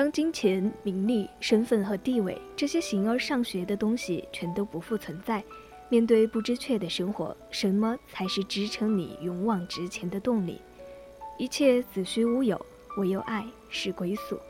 当金钱、名利、身份和地位这些形而上学的东西全都不复存在，面对不知确的生活，什么才是支撑你勇往直前的动力？一切子虚乌有，唯有爱是归宿。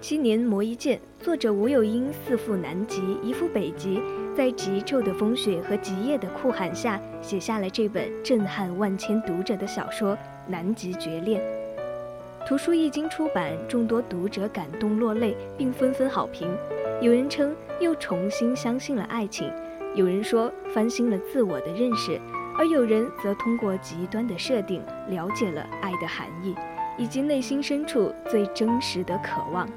七年磨一剑，作者吴有英四赴南极，一赴北极。在极昼的风雪和极夜的酷寒下，写下了这本震撼万千读者的小说《南极绝恋》。图书一经出版，众多读者感动落泪，并纷纷好评。有人称又重新相信了爱情，有人说翻新了自我的认识，而有人则通过极端的设定了解了爱的含义，以及内心深处最真实的渴望。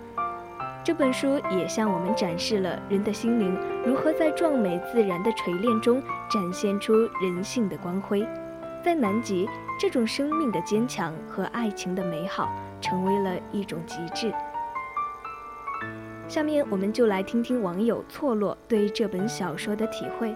这本书也向我们展示了人的心灵如何在壮美自然的锤炼中展现出人性的光辉。在南极，这种生命的坚强和爱情的美好成为了一种极致。下面，我们就来听听网友错落对这本小说的体会。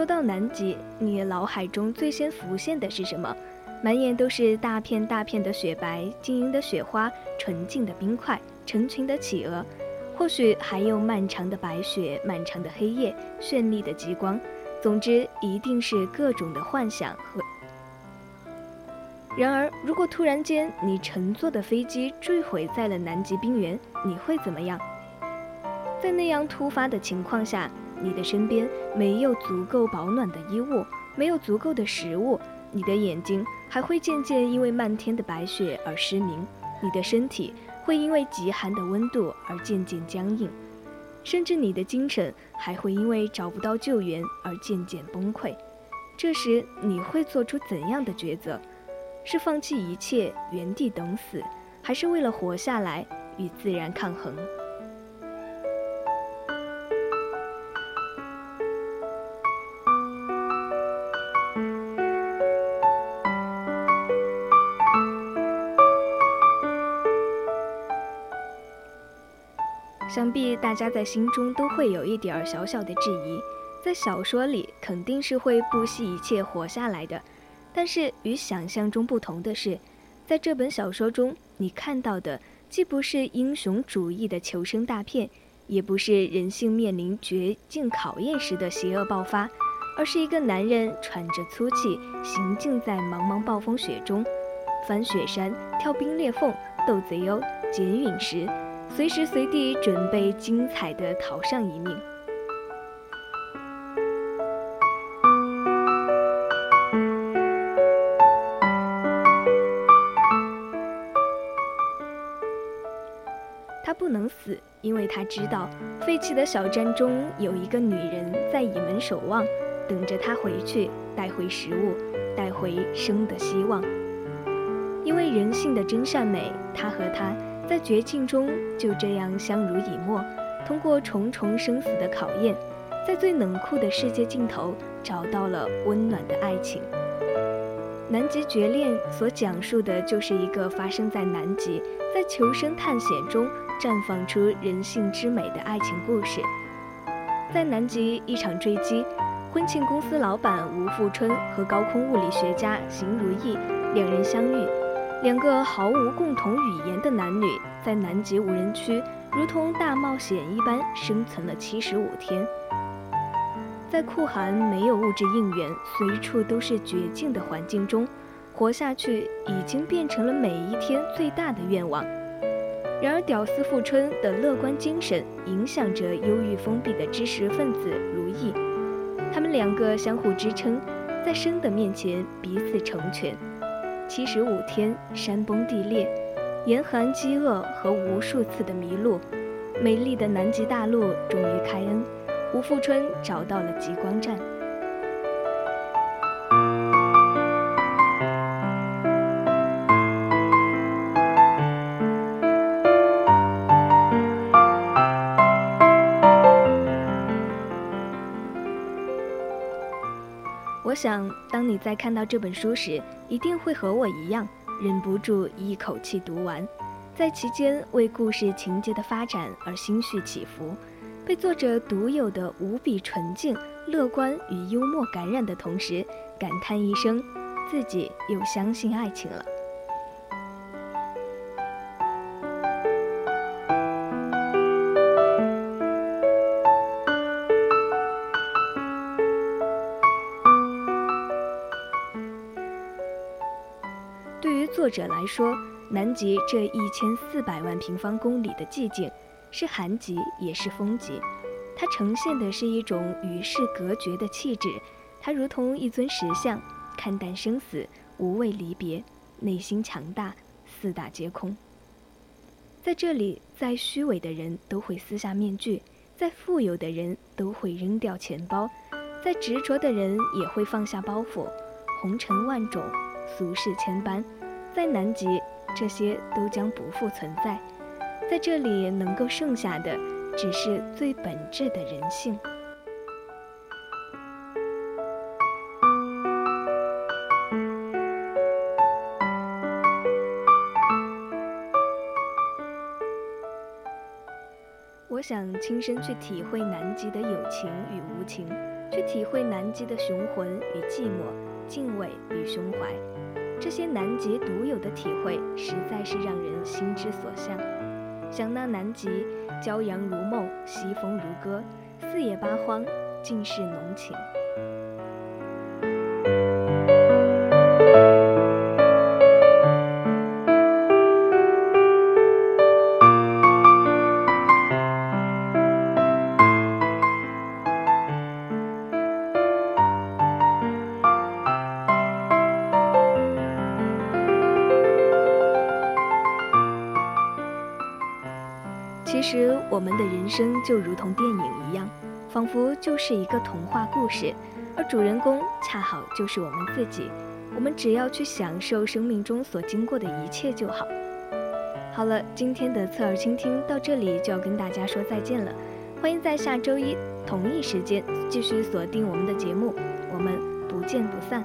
说到南极，你脑海中最先浮现的是什么？满眼都是大片大片的雪白、晶莹的雪花、纯净的冰块、成群的企鹅，或许还有漫长的白雪、漫长的黑夜、绚丽的极光。总之，一定是各种的幻想和。然而，如果突然间你乘坐的飞机坠毁在了南极冰原，你会怎么样？在那样突发的情况下。你的身边没有足够保暖的衣物，没有足够的食物，你的眼睛还会渐渐因为漫天的白雪而失明，你的身体会因为极寒的温度而渐渐僵硬，甚至你的精神还会因为找不到救援而渐渐崩溃。这时你会做出怎样的抉择？是放弃一切，原地等死，还是为了活下来与自然抗衡？想必大家在心中都会有一点儿小小的质疑，在小说里肯定是会不惜一切活下来的，但是与想象中不同的是，在这本小说中，你看到的既不是英雄主义的求生大片，也不是人性面临绝境考验时的邪恶爆发，而是一个男人喘着粗气，行进在茫茫暴风雪中，翻雪山、跳冰裂缝、斗贼鸥、捡陨石。随时随地准备精彩的逃上一命。他不能死，因为他知道废弃的小站中有一个女人在倚门守望，等着他回去带回食物，带回生的希望。因为人性的真善美，他和她。在绝境中就这样相濡以沫，通过重重生死的考验，在最冷酷的世界尽头找到了温暖的爱情。《南极绝恋》所讲述的就是一个发生在南极，在求生探险中绽放出人性之美的爱情故事。在南极一场坠机，婚庆公司老板吴富春和高空物理学家邢如意两人相遇。两个毫无共同语言的男女，在南极无人区如同大冒险一般生存了七十五天。在酷寒、没有物质应援、随处都是绝境的环境中，活下去已经变成了每一天最大的愿望。然而，屌丝富春的乐观精神影响着忧郁封闭的知识分子如意，他们两个相互支撑，在生的面前彼此成全。七十五天山崩地裂，严寒饥饿和无数次的迷路，美丽的南极大陆终于开恩，吴富春找到了极光站。我想，当你在看到这本书时，一定会和我一样，忍不住一口气读完，在其间为故事情节的发展而心绪起伏，被作者独有的无比纯净、乐观与幽默感染的同时，感叹一声，自己又相信爱情了。作者来说，南极这一千四百万平方公里的寂静，是寒极也是风极。它呈现的是一种与世隔绝的气质，它如同一尊石像，看淡生死，无畏离别，内心强大，四大皆空。在这里，再虚伪的人都会撕下面具，再富有的人都会扔掉钱包，再执着的人也会放下包袱。红尘万种，俗世千般。在南极，这些都将不复存在。在这里，能够剩下的，只是最本质的人性。我想亲身去体会南极的有情与无情，去体会南极的雄浑与寂寞，敬畏与胸怀。这些南极独有的体会，实在是让人心之所向。想那南极，骄阳如梦，西风如歌，四野八荒，尽是浓情。其实，我们的人生就如同电影一样，仿佛就是一个童话故事，而主人公恰好就是我们自己。我们只要去享受生命中所经过的一切就好。好了，今天的侧耳倾听到这里就要跟大家说再见了。欢迎在下周一同一时间继续锁定我们的节目，我们不见不散。